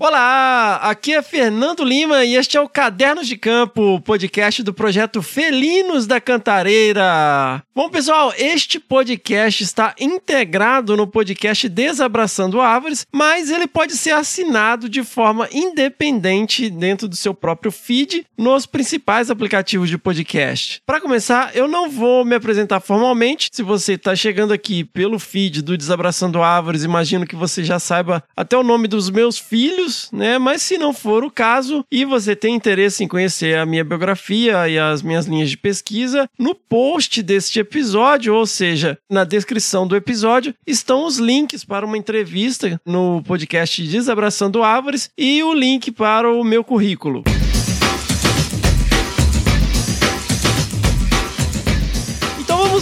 Olá, aqui é Fernando Lima e este é o Cadernos de Campo, podcast do projeto Felinos da Cantareira. Bom, pessoal, este podcast está integrado no podcast Desabraçando Árvores, mas ele pode ser assinado de forma independente dentro do seu próprio feed nos principais aplicativos de podcast. Para começar, eu não vou me apresentar formalmente. Se você está chegando aqui pelo feed do Desabraçando Árvores, imagino que você já saiba até o nome dos meus filhos, né? Mas se não for o caso e você tem interesse em conhecer a minha biografia e as minhas linhas de pesquisa, no post deste episódio, ou seja, na descrição do episódio, estão os links para uma entrevista no podcast Desabraçando Árvores e o link para o meu currículo.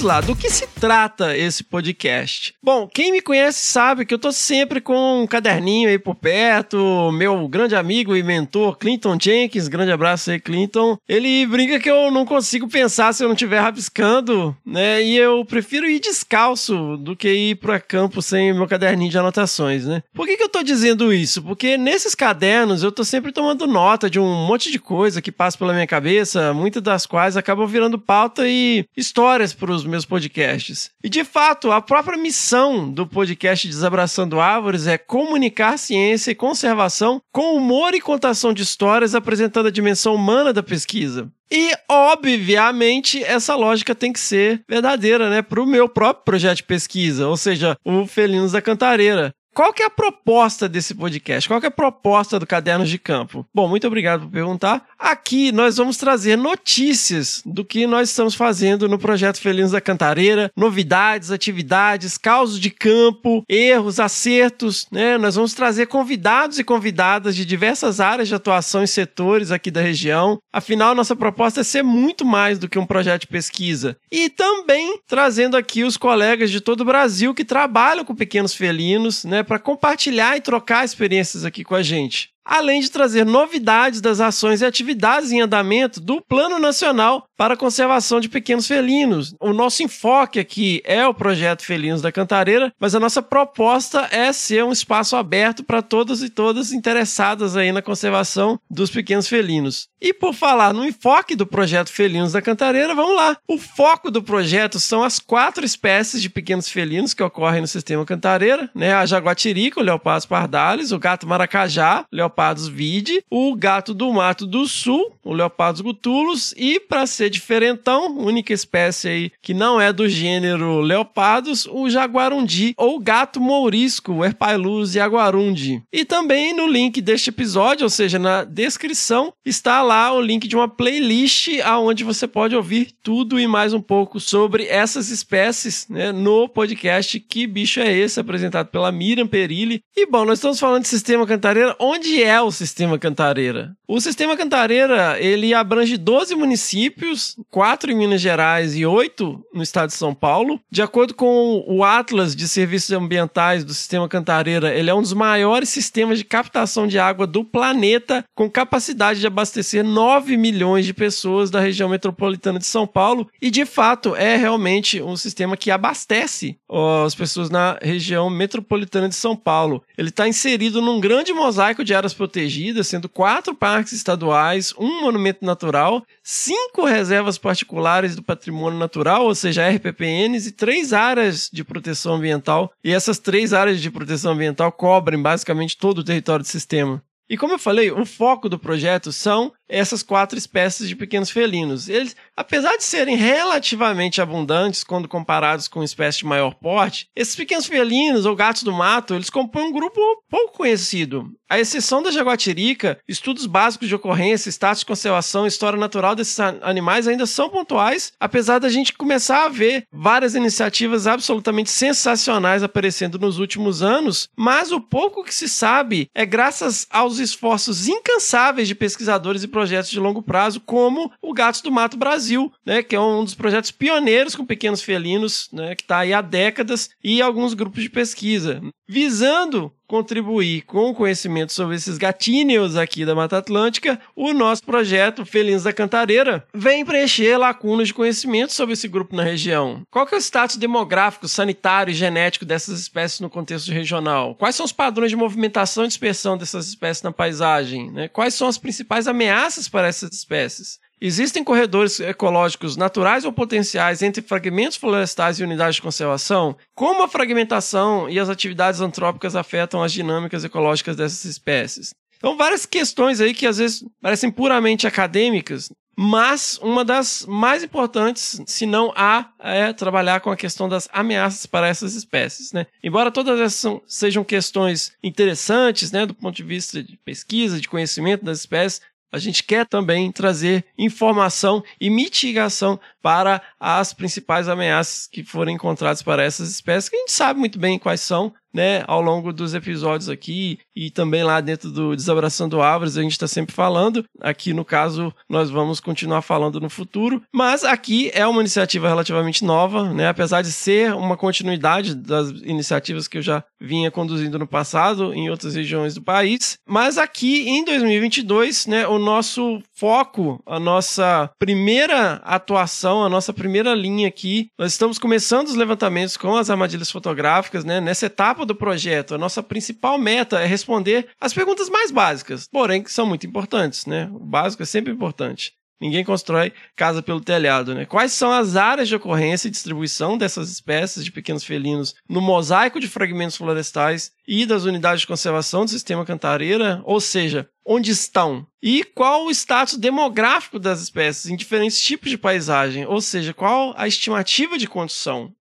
Lá, do que se trata esse podcast? Bom, quem me conhece sabe que eu tô sempre com um caderninho aí por perto, meu grande amigo e mentor Clinton Jenkins, grande abraço aí Clinton, ele brinca que eu não consigo pensar se eu não estiver rabiscando, né, e eu prefiro ir descalço do que ir para campo sem meu caderninho de anotações, né. Por que que eu tô dizendo isso? Porque nesses cadernos eu tô sempre tomando nota de um monte de coisa que passa pela minha cabeça, muitas das quais acabam virando pauta e histórias para os meus podcasts. E de fato, a própria missão do podcast Desabraçando Árvores é comunicar ciência e conservação com humor e contação de histórias apresentando a dimensão humana da pesquisa. E, obviamente, essa lógica tem que ser verdadeira, né? Para o meu próprio projeto de pesquisa, ou seja, o Felinos da Cantareira. Qual que é a proposta desse podcast? Qual que é a proposta do Cadernos de Campo? Bom, muito obrigado por perguntar. Aqui nós vamos trazer notícias do que nós estamos fazendo no projeto Felinos da Cantareira, novidades, atividades, causos de campo, erros, acertos, né? Nós vamos trazer convidados e convidadas de diversas áreas de atuação e setores aqui da região. Afinal, nossa proposta é ser muito mais do que um projeto de pesquisa. E também trazendo aqui os colegas de todo o Brasil que trabalham com pequenos felinos, né? Para compartilhar e trocar experiências aqui com a gente. Além de trazer novidades das ações e atividades em andamento do Plano Nacional para a Conservação de Pequenos Felinos. O nosso enfoque aqui é o projeto Felinos da Cantareira, mas a nossa proposta é ser um espaço aberto para todas e todas interessadas aí na conservação dos pequenos felinos. E por falar no enfoque do projeto Felinos da Cantareira, vamos lá. O foco do projeto são as quatro espécies de pequenos felinos que ocorrem no sistema Cantareira, né? A jaguatirica, o leopardo pardalis, o gato maracajá, o Leopardos vide, o gato do mato do sul, o Leopardos gutulus, e para ser diferentão, única espécie aí que não é do gênero Leopardos, o jaguarundi ou gato mourisco, o Erpailus jaguarundi. E também no link deste episódio, ou seja, na descrição, está lá o link de uma playlist aonde você pode ouvir tudo e mais um pouco sobre essas espécies, né, no podcast Que Bicho é Esse, apresentado pela Miriam Perilli. E bom, nós estamos falando de sistema cantareira, onde é o sistema Cantareira? O sistema Cantareira, ele abrange 12 municípios, 4 em Minas Gerais e 8 no estado de São Paulo. De acordo com o Atlas de Serviços Ambientais do sistema Cantareira, ele é um dos maiores sistemas de captação de água do planeta, com capacidade de abastecer 9 milhões de pessoas da região metropolitana de São Paulo e, de fato, é realmente um sistema que abastece as pessoas na região metropolitana de São Paulo. Ele está inserido num grande mosaico de áreas protegidas, sendo quatro parques estaduais, um monumento natural, cinco reservas particulares do patrimônio natural, ou seja, RPPNs, e três áreas de proteção ambiental. E essas três áreas de proteção ambiental cobrem basicamente todo o território do sistema. E como eu falei, o foco do projeto são essas quatro espécies de pequenos felinos. Eles, apesar de serem relativamente abundantes quando comparados com espécies de maior porte, esses pequenos felinos ou gatos do mato, eles compõem um grupo pouco conhecido. À exceção da jaguatirica, estudos básicos de ocorrência, status de conservação e história natural desses animais ainda são pontuais, apesar da gente começar a ver várias iniciativas absolutamente sensacionais aparecendo nos últimos anos, mas o pouco que se sabe é graças aos esforços incansáveis de pesquisadores e projetos de longo prazo, como o Gatos do Mato Brasil, né, que é um dos projetos pioneiros com pequenos felinos, né, que está aí há décadas, e alguns grupos de pesquisa, visando contribuir com o conhecimento sobre esses gatinhos aqui da Mata Atlântica, o nosso projeto Felinos da Cantareira vem preencher lacunas de conhecimento sobre esse grupo na região. Qual que é o status demográfico, sanitário e genético dessas espécies no contexto regional? Quais são os padrões de movimentação e dispersão dessas espécies na paisagem? Né? Quais são as principais ameaças para essas espécies? Existem corredores ecológicos naturais ou potenciais entre fragmentos florestais e unidades de conservação? Como a fragmentação e as atividades antrópicas afetam as dinâmicas ecológicas dessas espécies? Então, várias questões aí que às vezes parecem puramente acadêmicas, mas uma das mais importantes, se não a, é trabalhar com a questão das ameaças para essas espécies. Né? Embora todas essas sejam questões interessantes né, do ponto de vista de pesquisa, de conhecimento das espécies, a gente quer também trazer informação e mitigação para as principais ameaças que forem encontradas para essas espécies, que a gente sabe muito bem quais são, né, ao longo dos episódios aqui e também lá dentro do Desabraçando Árvores a gente está sempre falando. Aqui no caso nós vamos continuar falando no futuro, mas aqui é uma iniciativa relativamente nova, né, apesar de ser uma continuidade das iniciativas que eu já vinha conduzindo no passado em outras regiões do país, mas aqui em 2022, né, o nosso foco, a nossa primeira atuação, a nossa primeira linha aqui, nós estamos começando os levantamentos com as armadilhas fotográficas, né, nessa etapa do projeto, a nossa principal meta é responder as perguntas mais básicas, porém que são muito importantes, né? O básico é sempre importante. Ninguém constrói casa pelo telhado, né? Quais são as áreas de ocorrência e distribuição dessas espécies de pequenos felinos no mosaico de fragmentos florestais e das unidades de conservação do sistema Cantareira? Ou seja, onde estão? E qual o status demográfico das espécies em diferentes tipos de paisagem? Ou seja, qual a estimativa de condição?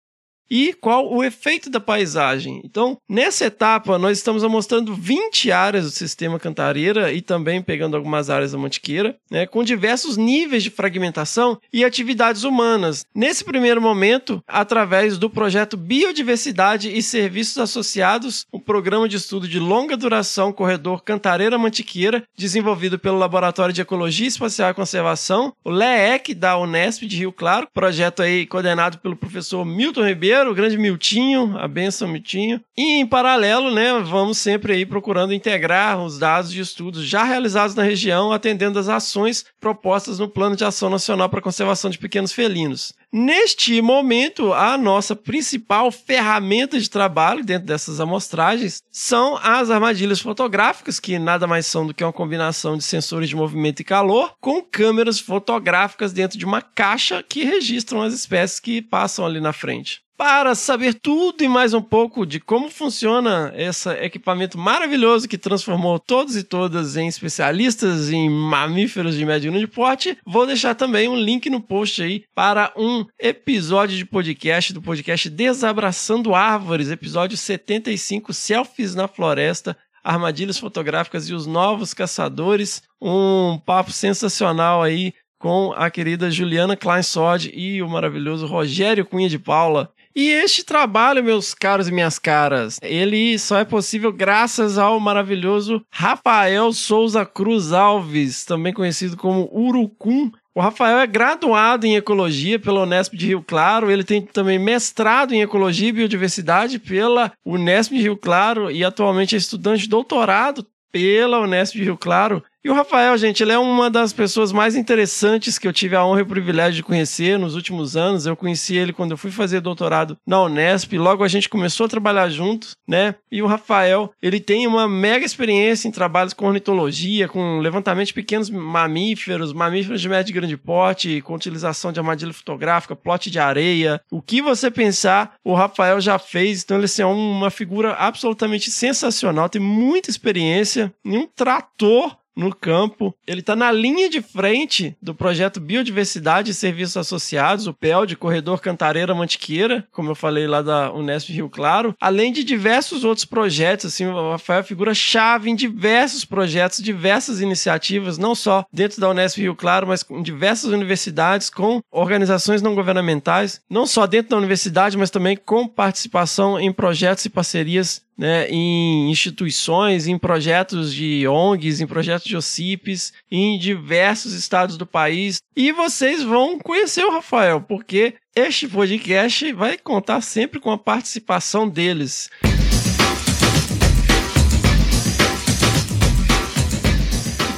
E qual o efeito da paisagem. Então, nessa etapa, nós estamos mostrando 20 áreas do sistema Cantareira e também pegando algumas áreas da Mantiqueira, né, com diversos níveis de fragmentação e atividades humanas. Nesse primeiro momento, através do projeto Biodiversidade e Serviços Associados, um programa de estudo de longa duração Corredor Cantareira Mantiqueira, desenvolvido pelo Laboratório de Ecologia Espacial e Conservação, o LEEC da Unesp de Rio Claro, projeto aí coordenado pelo professor Milton Ribeiro, o grande Miltinho, a benção Miltinho. E em paralelo, né, vamos sempre aí procurando integrar os dados de estudos já realizados na região, atendendo às ações propostas no Plano de Ação Nacional para a Conservação de Pequenos Felinos. Neste momento, a nossa principal ferramenta de trabalho dentro dessas amostragens são as armadilhas fotográficas, que nada mais são do que uma combinação de sensores de movimento e calor com câmeras fotográficas dentro de uma caixa que registram as espécies que passam ali na frente. Para saber tudo e mais um pouco de como funciona esse equipamento maravilhoso que transformou todos e todas em especialistas em mamíferos de médio e grande porte, vou deixar também um link no post aí para um episódio de podcast do podcast Desabraçando Árvores, episódio 75, Selfies na Floresta, armadilhas fotográficas e os novos caçadores. Um papo sensacional aí com a querida Juliana Kleinsod e o maravilhoso Rogério Cunha de Paula. E este trabalho, meus caros e minhas caras, ele só é possível graças ao maravilhoso Rafael Souza Cruz Alves, também conhecido como Urucum. O Rafael é graduado em Ecologia pela Unesp de Rio Claro, ele tem também mestrado em Ecologia e Biodiversidade pela Unesp de Rio Claro e atualmente é estudante de doutorado pela Unesp de Rio Claro e o Rafael, gente, ele é uma das pessoas mais interessantes que eu tive a honra e o privilégio de conhecer nos últimos anos. Eu conheci ele quando eu fui fazer doutorado na Unesp, logo a gente começou a trabalhar juntos, né? E o Rafael, ele tem uma mega experiência em trabalhos com ornitologia, com levantamento de pequenos mamíferos, mamíferos de médio e grande porte, com utilização de armadilha fotográfica, plot de areia. O que você pensar, o Rafael já fez. Então ele assim, é uma figura absolutamente sensacional, tem muita experiência um trator no campo. Ele está na linha de frente do projeto Biodiversidade e Serviços Associados, o PEL, de Corredor Cantareira Mantiqueira, como eu falei lá da Unesp Rio Claro, além de diversos outros projetos. Assim, o Rafael é figura-chave em diversos projetos, diversas iniciativas, não só dentro da Unesp Rio Claro, mas em diversas universidades, com organizações não governamentais, não só dentro da universidade, mas também com participação em projetos e parcerias né, em instituições, em projetos de ONGs, em projetos de OCIPs, em diversos estados do país. E vocês vão conhecer o Rafael, porque este podcast vai contar sempre com a participação deles.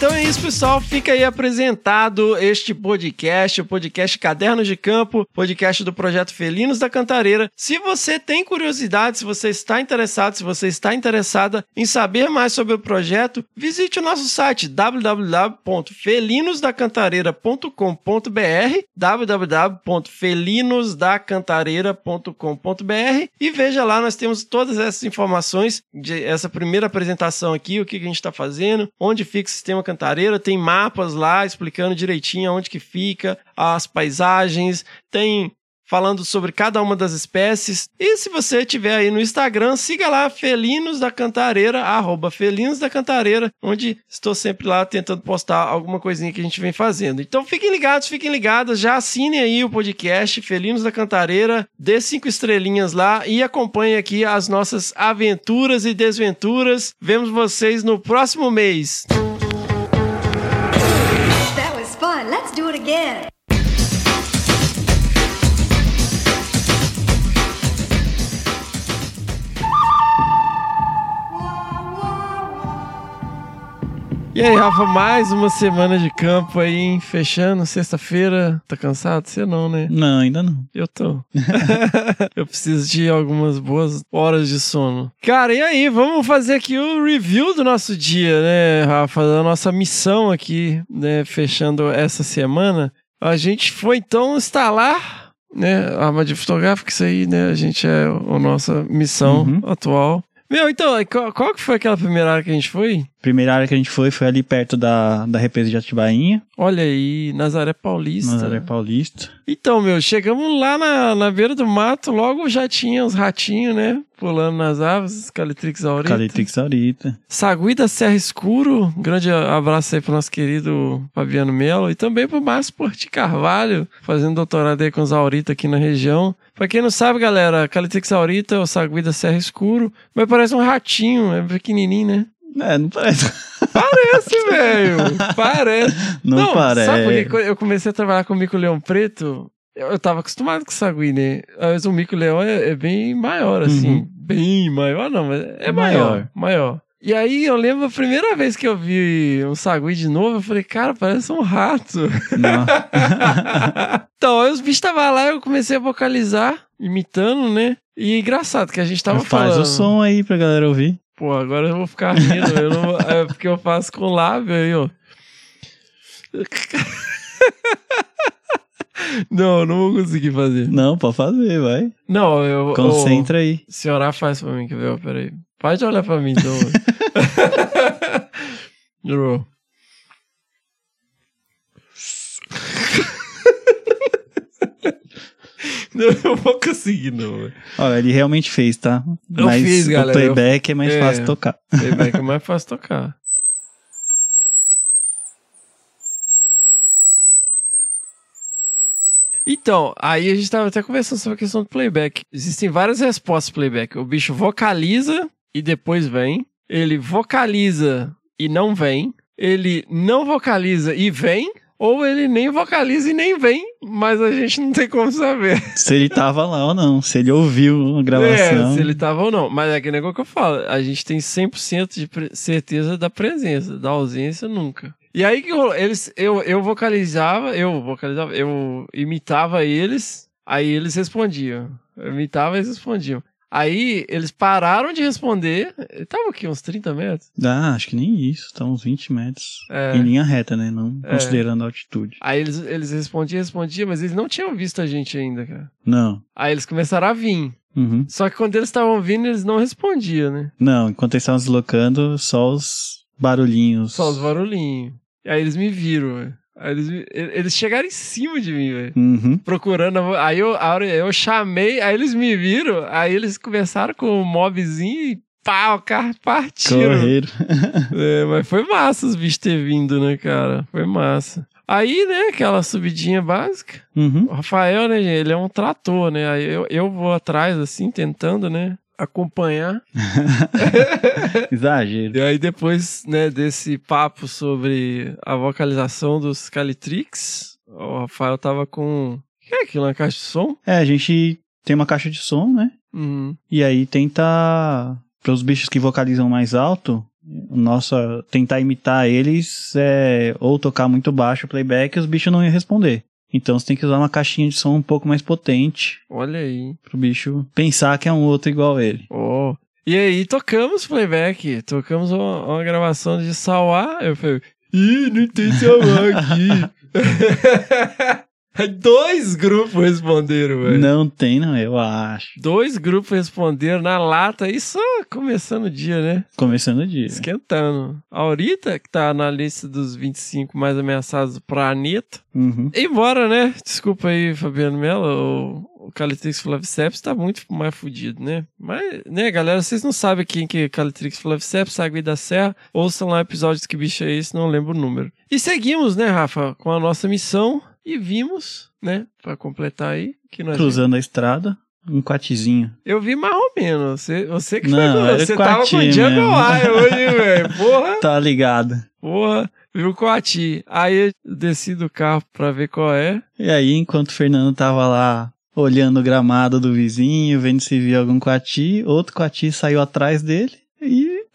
Então é isso, pessoal. Fica aí apresentado este podcast, o podcast Cadernos de Campo, podcast do projeto Felinos da Cantareira. Se você tem curiosidade, se você está interessado, se você está interessada em saber mais sobre o projeto, visite o nosso site www.felinosdacantareira.com.br www.felinosdacantareira.com.br e veja lá, nós temos todas essas informações de essa primeira apresentação aqui, o que a gente está fazendo, onde fica o sistema Cantareira, tem mapas lá explicando direitinho onde que fica, as paisagens, tem falando sobre cada uma das espécies. E se você tiver aí no Instagram, siga lá Felinos da Cantareira, arroba Felinos da Cantareira, onde estou sempre lá tentando postar alguma coisinha que a gente vem fazendo. Então fiquem ligados, fiquem ligadas, já assinem aí o podcast Felinos da Cantareira, dê cinco estrelinhas lá e acompanhe aqui as nossas aventuras e desventuras. Vemos vocês no próximo mês. Let's do it again. E aí, Rafa, mais uma semana de campo aí, hein? Fechando, sexta-feira. Tá cansado? Você não, né? Não, ainda não. Eu tô. eu preciso de algumas boas horas de sono. Cara, e aí? Vamos fazer aqui o review do nosso dia, né, Rafa? Da nossa missão aqui, né? Fechando essa semana. A gente foi então instalar, né? Arma de fotográfica, isso aí, né? A gente é a nossa missão Uhum. atual. Meu, então, qual, qual que foi aquela primeira área que a gente foi? Primeira área que a gente foi foi ali perto da, da represa de Atibainha, Olha aí, Nazaré Paulista. Nazaré Paulista. Então, meu, chegamos lá na, na beira do mato, logo já tinha os ratinhos, né? Pulando nas árvores, Calitrix aurita. Calitrix Aurita. Sagui da Serra Escuro, um grande abraço aí pro nosso querido Fabiano Melo e também pro Márcio Porti Carvalho, fazendo doutorado aí com os aurita aqui na região. Pra quem não sabe, galera, Calitrix aurita é o sagui da Serra Escuro, mas parece um ratinho, é pequenininho, né? É, não parece. Parece, velho! Parece. Não, parece. Sabe por que quando eu comecei a trabalhar com o mico-leão preto? Eu, eu tava acostumado com o sagui, né? Mas o mico-leão é, é bem maior, assim. Uhum. Bem maior, não, mas é É maior. maior. Maior. E aí eu lembro a primeira vez que eu vi um sagui de novo, eu falei, cara, parece um rato. Não. então, aí os bichos estavam lá, eu comecei a vocalizar, imitando, né? E engraçado que a gente tava Faz falando. o som aí pra galera ouvir. Pô, agora eu vou ficar rindo. Eu não, é porque eu faço com lábio aí, ó. Não, eu não vou conseguir fazer. Não, pode fazer, vai. Não, eu. Concentra aí. Senhora faz pra mim, quer ver? Peraí. Pode olhar pra mim, então. Jurou. Não, eu vou conseguir, não. Ó, ele realmente fez, tá? Eu Mas fiz, o galera, playback é mais É. fácil tocar. Playback é mais fácil tocar. Então, aí a gente tava até conversando sobre a questão do playback. Existem várias respostas pro playback. O bicho vocaliza e depois vem. Ele vocaliza e não vem. Ele não vocaliza e vem. Ou ele nem vocaliza e nem vem. Mas a gente não tem como saber. Se ele tava lá ou não. Se ele ouviu a gravação. É, se ele tava ou não. Mas é aquele negócio que eu falo. A gente tem 100% de certeza da presença. Da ausência, nunca. E aí que rolou? Eles, eu, eu vocalizava, eu vocalizava, eu imitava eles, aí eles respondiam. Eu imitava e eles respondiam. Aí eles pararam de responder. Tava aqui uns 30 metros. Ah, acho que nem isso. Tá uns 20 metros. É. Em linha reta, né? Não É. considerando a altitude. Aí eles, eles respondiam, respondiam, mas eles não tinham visto a gente ainda, cara. Não. Aí eles começaram a vir. Uhum. Só que quando eles estavam vindo, eles não respondiam, né? Não, enquanto eles estavam deslocando, só os barulhinhos. Só os barulhinhos. E aí eles me viram, velho. Eles, eles chegaram em cima de mim, velho. Uhum. Procurando. Aí eu, eu chamei, aí eles me viram, aí eles começaram com o mobzinho e pá, o carro partiram. Correram. É, mas foi massa os bichos ter vindo, né, cara? Foi massa. Aí, né, aquela subidinha básica. Uhum. O Rafael, né, ele é um trator, né? Aí eu, eu vou atrás, assim, tentando, né, acompanhar. Exagero. E aí depois, né, desse papo sobre a vocalização dos Calitrix, o Rafael tava com... O que é aquilo, uma caixa de som? É, a gente tem uma caixa de som, né? Uhum. E aí tenta. Para os bichos que vocalizam mais alto, nossa tentar imitar eles é ou tocar muito baixo o playback e os bichos não iam responder. Então você tem que usar uma caixinha de som um pouco mais potente Olha aí. pro bicho pensar que é um outro igual ele. Oh. E aí, tocamos playback. Tocamos uma, uma gravação de Sauá. Eu falei, ih, não tem Sauá aqui. Dois grupos responderam, velho. Não tem, não, eu acho. Dois grupos responderam na lata e só começando o dia, né? Começando o dia. Esquentando. A Aurita, que tá na lista dos 25 mais ameaçados do planeta. Uhum. Embora, né? Desculpa aí, Fabiano Mello, o, o Calitrix Flaviceps tá muito mais fudido, né? Mas, né, galera, vocês não sabem quem que é Calitrix Flaviceps, Água da Serra. Ouçam lá episódios que bicho é esse, não lembro o número. E seguimos, né, Rafa, com a nossa missão. E vimos, né, pra completar aí, que nós Cruzando a estrada, um quatizinho. Eu vi mais ou menos. Você, você que Não, foi. era Você tava com Coati Jungle. Eye hoje, velho. Porra, Tá ligado. porra. Viu o Coati. Aí eu desci do carro pra ver qual é. E aí, enquanto o Fernando tava lá olhando o gramado do vizinho, vendo se via algum coati, outro coati saiu atrás dele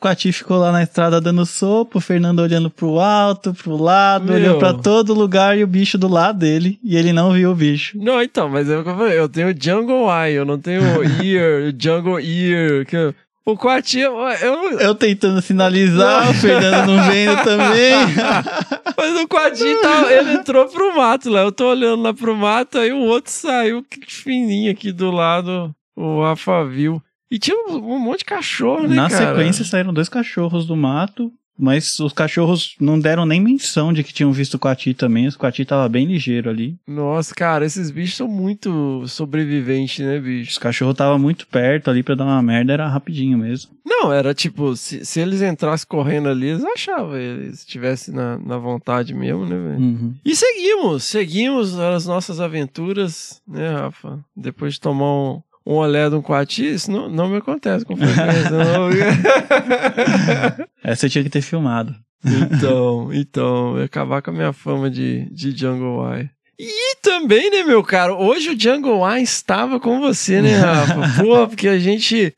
o ficou lá na estrada dando sopa, o Fernando olhando pro alto, pro lado, Meu. olhando pra todo lugar e o bicho do lado dele, e ele não viu o bicho. Não, então, mas é o que eu falei. Eu tenho Jungle Eye, eu não tenho Ear, Jungle Ear. Que o Coati, eu, eu- tentando sinalizar, o Fernando não vendo também. Mas o Coati tá, ele entrou pro mato lá. Eu tô olhando lá pro mato, aí o outro saiu que fininho aqui do lado. O Rafa viu. E tinha um, monte de cachorro, né, Na cara? sequência saíram dois cachorros do mato, mas os cachorros não deram nem menção de que tinham visto o coati também. O coati tava bem ligeiro ali. Nossa, cara, esses bichos são muito sobreviventes, né, bicho? Os cachorros tava muito perto ali pra dar uma merda, era rapidinho mesmo. Não, era tipo, se, se eles entrassem correndo ali, eles achavam, eles estivessem na, na vontade mesmo, né, velho? Uhum. E seguimos, seguimos as nossas aventuras, né, Rafa? Depois de tomar um, um olé de um coati, isso não, não me acontece com frequência. não. Essa eu tinha que ter filmado. então, então, eu acabar com a minha fama de, de Jungle Eye. E também, né, meu caro, hoje o Jungle Eye estava com você, né, Rafa? Pô, porque a gente...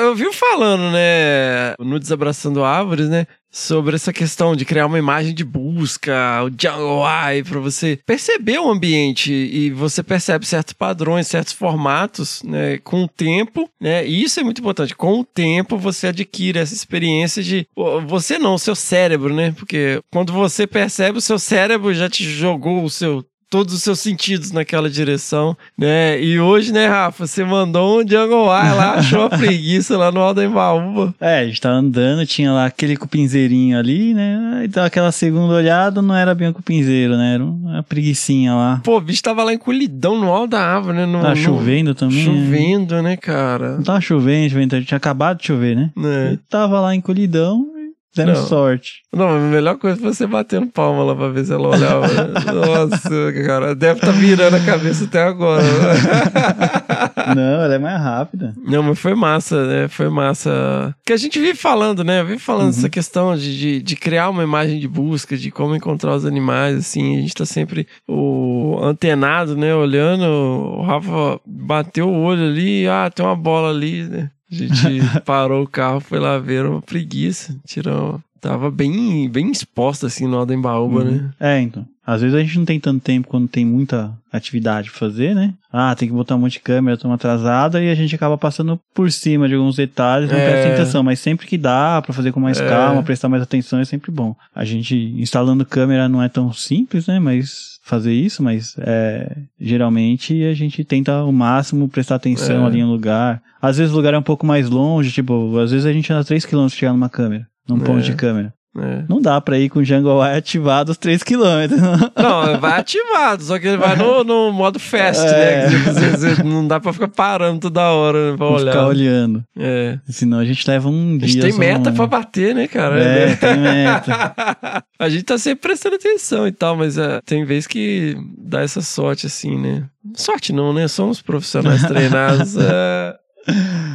Eu vi falando, né, no Desabraçando Árvores, né, sobre essa questão de criar uma imagem de busca, o Eye, pra você perceber o ambiente e você percebe certos padrões, certos formatos, né, com o tempo, né, e isso é muito importante. Com o tempo você adquire essa experiência de você não, o seu cérebro, né? Porque quando você percebe, o seu cérebro já te jogou o seu todos os seus sentidos naquela direção, né? E hoje, né, Rafa, você mandou um Jungle Eye lá, achou a preguiça lá no Alto Embaúba. É, a gente tava andando, tinha lá aquele cupinzeirinho ali, né? Então aquela segunda olhada não era bem um cupinzeiro, né? Era uma preguicinha lá. Pô, o bicho tava lá encolhidão no alto da árvore, né? No, Tava no- chovendo também. né? Chovendo, né, cara? Não tava chovendo, chovendo, tinha acabado de chover, né? Ele tava lá encolhidão dando Não. sorte. Não, a melhor coisa foi você batendo palma lá pra ver se ela olhava. Nossa, cara, deve estar virando a cabeça até agora. Não, ela é mais rápida. Não, mas foi massa, né? Foi massa. Que a gente vive falando, né? Vive falando dessa questão de, de, de criar uma imagem de busca, de como encontrar os animais, assim. A gente tá sempre o antenado, né? Olhando. O Rafa bateu o olho ali, ah, tem uma bola ali, né? A gente parou o carro, foi lá ver, uma preguiça. Tirou. Tava bem, bem exposta, assim, no Aldembaúba, né? É, então. Às vezes a gente não tem tanto tempo quando tem muita atividade pra fazer, né? Ah, tem que botar um monte de câmera, estamos atrasada e a gente acaba passando por cima de alguns detalhes, não É. presta atenção. Mas sempre que dá pra fazer com mais É. calma, prestar mais atenção é sempre bom. A gente instalando câmera não é tão simples, né? Mas fazer isso, mas é, geralmente a gente tenta ao máximo prestar atenção É. ali no lugar. Às vezes o lugar é um pouco mais longe, tipo, às vezes a gente anda 3km pra chegar numa câmera, num É. ponto de câmera. É. Não dá pra ir com o Jungle Eye ativado os 3km. Não, vai ativado, só que ele vai no, no modo fast, É. né? Que você- você- não dá pra ficar parando toda hora né, pra olhar. ficar olhando. É. Senão a gente leva um A dia. gente tem meta um- pra bater, né, cara? É, tem meta. a gente tá sempre prestando atenção e tal, mas é, tem vez que dá essa sorte, assim, né? Sorte não, né? Somos profissionais treinados. é.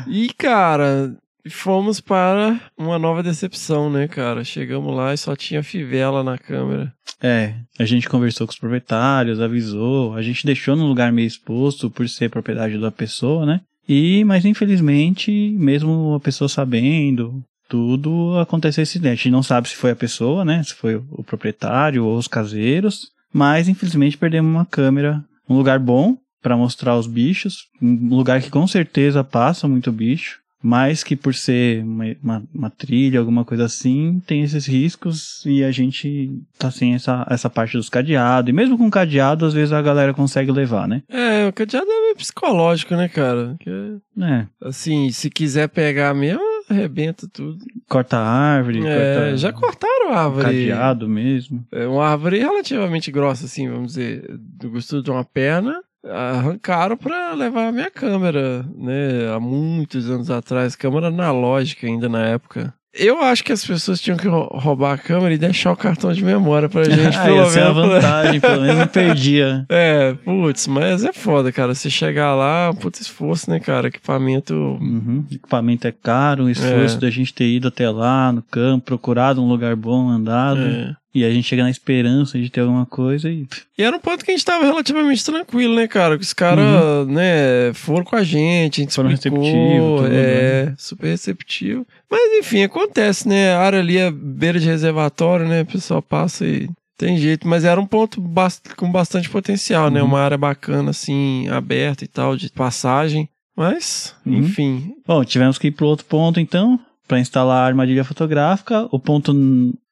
E, cara, fomos para uma nova decepção, né, cara? Chegamos lá e só tinha fivela na câmera. É, a gente conversou com os proprietários, avisou, a gente deixou num lugar meio exposto por ser propriedade da pessoa, né? E, mas infelizmente, mesmo a pessoa sabendo, tudo aconteceu esse acidente. A gente não sabe se foi a pessoa, né? Se foi o proprietário ou os caseiros. Mas infelizmente perdemos uma câmera, um lugar bom para mostrar os bichos, um lugar que com certeza passa muito bicho, mas que por ser uma, uma, uma trilha, alguma coisa assim, tem esses riscos e a gente tá sem essa, essa parte dos cadeados. E mesmo com cadeado, às vezes a galera consegue levar, né? É, o cadeado é meio psicológico, né, cara? Que, É, assim, se quiser pegar mesmo, arrebenta tudo. corta a árvore, É, corta já cortaram a árvore. cadeado mesmo. É uma árvore relativamente grossa, assim, vamos dizer, do gosto de uma perna. Arrancaram pra levar a minha câmera, né? Há muitos anos atrás, câmera analógica ainda na época. Eu acho que as pessoas tinham que rou- roubar a câmera e deixar o cartão de memória pra gente, Ah, pelo essa é a menos. vantagem, pelo menos não perdia. É, putz, mas é foda, cara. Você chegar lá, puta esforço, né, cara? Equipamento. Uhum. Equipamento é caro, o esforço É. da gente ter ido até lá no campo, procurado um lugar bom, andado. É. E a gente chega na esperança de ter alguma coisa e. E era um ponto que a gente tava relativamente tranquilo, né, cara? Que os caras, né, foram com a gente, a gente Uhum. Foram receptivos, é, super receptivo. Mas enfim, acontece, né? A área ali é beira de reservatório, né? O pessoal passa e tem jeito. Mas era um ponto bast- com bastante potencial, né? Uhum. Uma área bacana, assim, aberta e tal, de passagem. Mas, Uhum. enfim. Bom, tivemos que ir pro outro ponto então, para instalar a armadilha fotográfica. O ponto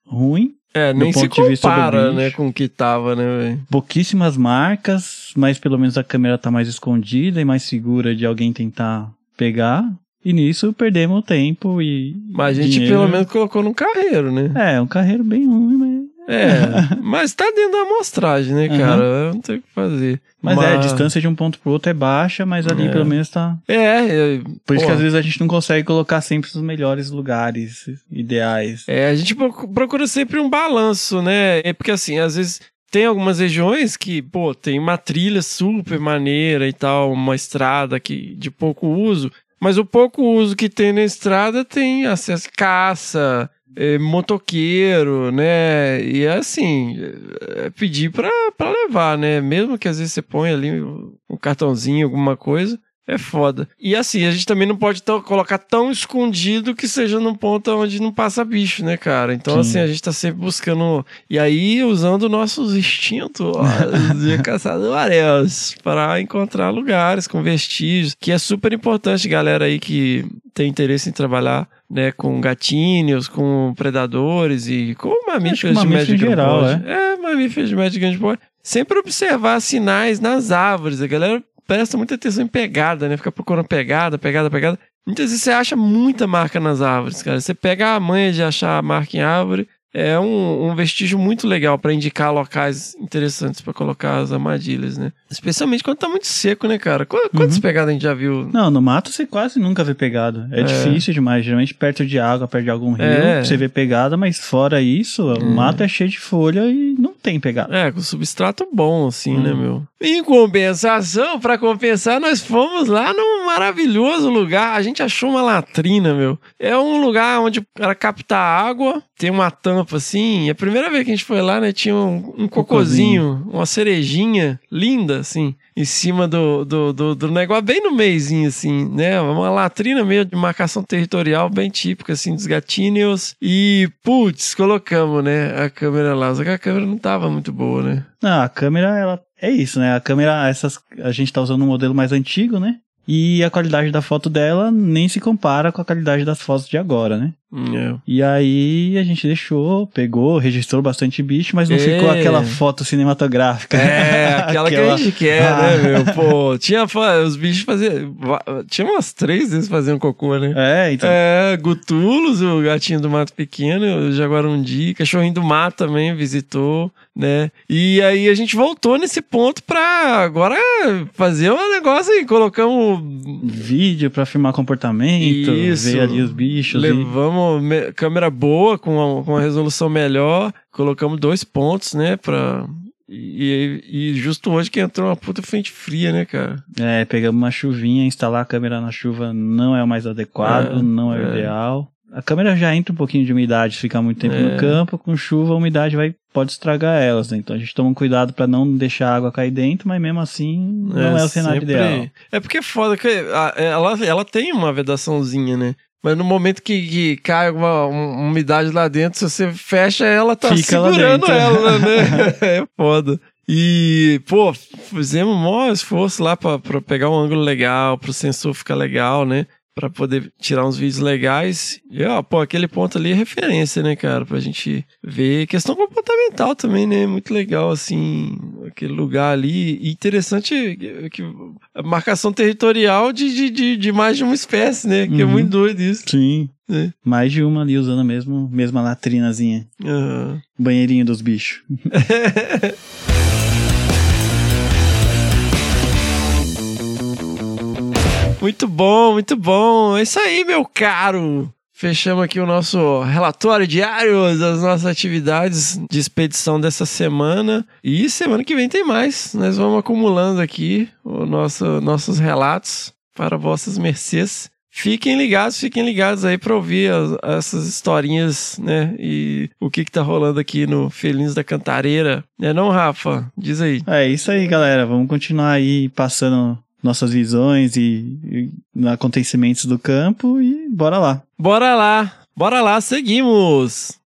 ruim, É, nem se compara, né, com o que tava, né, velho? pouquíssimas marcas, mas pelo menos a câmera tá mais escondida e mais segura de alguém tentar pegar. E nisso perdemos tempo e. Mas a gente dinheiro. pelo menos colocou num carreiro, né? É, um carreiro bem ruim, mas. É, mas tá dentro da amostragem, né, Uhum. cara? Não tem o que fazer. Mas, é, a distância de um ponto pro outro é baixa, mas ali É. pelo menos tá. É, é, Por isso pô, que às vezes a gente não consegue colocar sempre os melhores lugares ideais. é, a gente procu- procura sempre um balanço, né? É porque assim, às vezes tem algumas regiões que, pô, tem uma trilha super maneira e tal, uma estrada que de pouco uso, mas o pouco uso que tem na estrada tem acesso caça, é, motoqueiro, né? E é assim, é pedir pra, pra levar, né? Mesmo que às vezes você põe ali um cartãozinho, alguma coisa. É foda. E assim, a gente também não pode tão- colocar tão escondido que seja num ponto onde não passa bicho, né, cara? Então, Sim. assim, a gente tá sempre buscando. E aí, usando nossos instintos ó, de caçadores para encontrar lugares com vestígios, que é super importante, galera aí que tem interesse em trabalhar. Né, com gatinhos, com predadores e com mamíferos de médio grande geral, porte. É, mamíferos de médio grande porte. Sempre observar sinais nas árvores. A galera presta muita atenção em pegada, né? Fica procurando pegada, pegada, pegada. Muitas vezes você acha muita marca nas árvores, cara. Você pega a manha de achar a marca em árvore. É um, um vestígio muito legal pra indicar locais interessantes pra colocar as armadilhas, né? Especialmente quando tá muito seco, né, cara? Qu- Quantas Uhum. pegadas a gente já viu? Não, no mato você quase nunca vê pegada. É, É. difícil demais. Geralmente perto de água, perto de algum rio, É. você vê pegada, mas fora isso, o Hum. mato é cheio de folha e não tem pegada. É, com substrato bom, assim, Hum. né, meu? Em compensação, pra compensar, nós fomos lá num maravilhoso lugar. A gente achou uma latrina, meu. É um lugar onde o cara capta água, tem uma tampa assim. E a primeira vez que a gente foi lá, né, tinha um, um cocôzinho, uma cerejinha linda, assim, em cima do, do, do, do negócio, bem no meizinho, assim, né? Uma latrina meio de marcação territorial, bem típica, assim, dos gatinhos. E, putz, colocamos, né, a câmera lá. Só que a câmera não tava muito boa, né? Não, a câmera, ela é isso, né? A câmera, essas, a gente tá usando um modelo mais antigo, né? E a qualidade da foto dela nem se compara com a qualidade das fotos de agora, né? É. E aí a gente deixou, pegou, registrou bastante bicho, mas não É. ficou aquela foto cinematográfica. É, aquela, que a gente quer, Ah. né, meu? Pô, tinha os bichos faziam. Tinha umas três vezes fazendo cocô, né? É, então. É, Gutulos, o gatinho do mato pequeno, o Jaguarundi, cachorrinho do mato também visitou, né? E aí a gente voltou nesse ponto pra agora fazer um negócio aí, colocamos. Vídeo pra filmar comportamento, Isso. ver ali os bichos. e- Me- câmera boa, com uma, com uma resolução melhor, colocamos dois pontos, né? Pra. E, e- justo hoje que entrou uma puta frente fria, né, cara? É, pegamos uma chuvinha, instalar a câmera na chuva não é o mais adequado, É, não é, o é. ideal. A câmera já entra um pouquinho de umidade, se ficar muito tempo É. no campo, com chuva a umidade vai pode estragar elas, né? Então a gente toma um cuidado pra não deixar a água cair dentro, mas mesmo assim não é, o cenário sempre- ideal. É porque é foda que ela, ela tem uma vedaçãozinha, né? Mas no momento que, que cai uma, uma umidade lá dentro, se você fecha ela, tá Fica segurando ela, né? é foda. E, pô, fizemos o maior esforço lá pra, pra pegar um ângulo legal, pro sensor ficar legal, né? Pra poder tirar uns vídeos legais. E, ó, pô, aquele ponto ali é referência, né, cara? Pra gente ver. Questão comportamental também, né? Muito legal, assim, aquele lugar ali. E interessante que, a marcação territorial de, de, de, de mais de uma espécie, né? Que é Uhum. muito doido isso. Sim. É. Mais de uma ali usando a mesma, mesma latrinazinha. Aham. Banheirinho dos bichos. Muito bom, muito bom. É isso aí, meu caro. Fechamos aqui o nosso relatório diário das nossas atividades de expedição dessa semana. E semana que vem tem mais. Nós vamos acumulando aqui o nosso, nossos relatos para vossas mercês. Fiquem ligados, fiquem ligados aí para ouvir as- essas historinhas, né? E o que que tá rolando aqui no Felinos da Cantareira. Né não, Rafa? Diz aí. É isso aí, galera. Vamos continuar aí passando nossas visões e, e acontecimentos do campo e bora lá. Bora lá, bora lá, seguimos!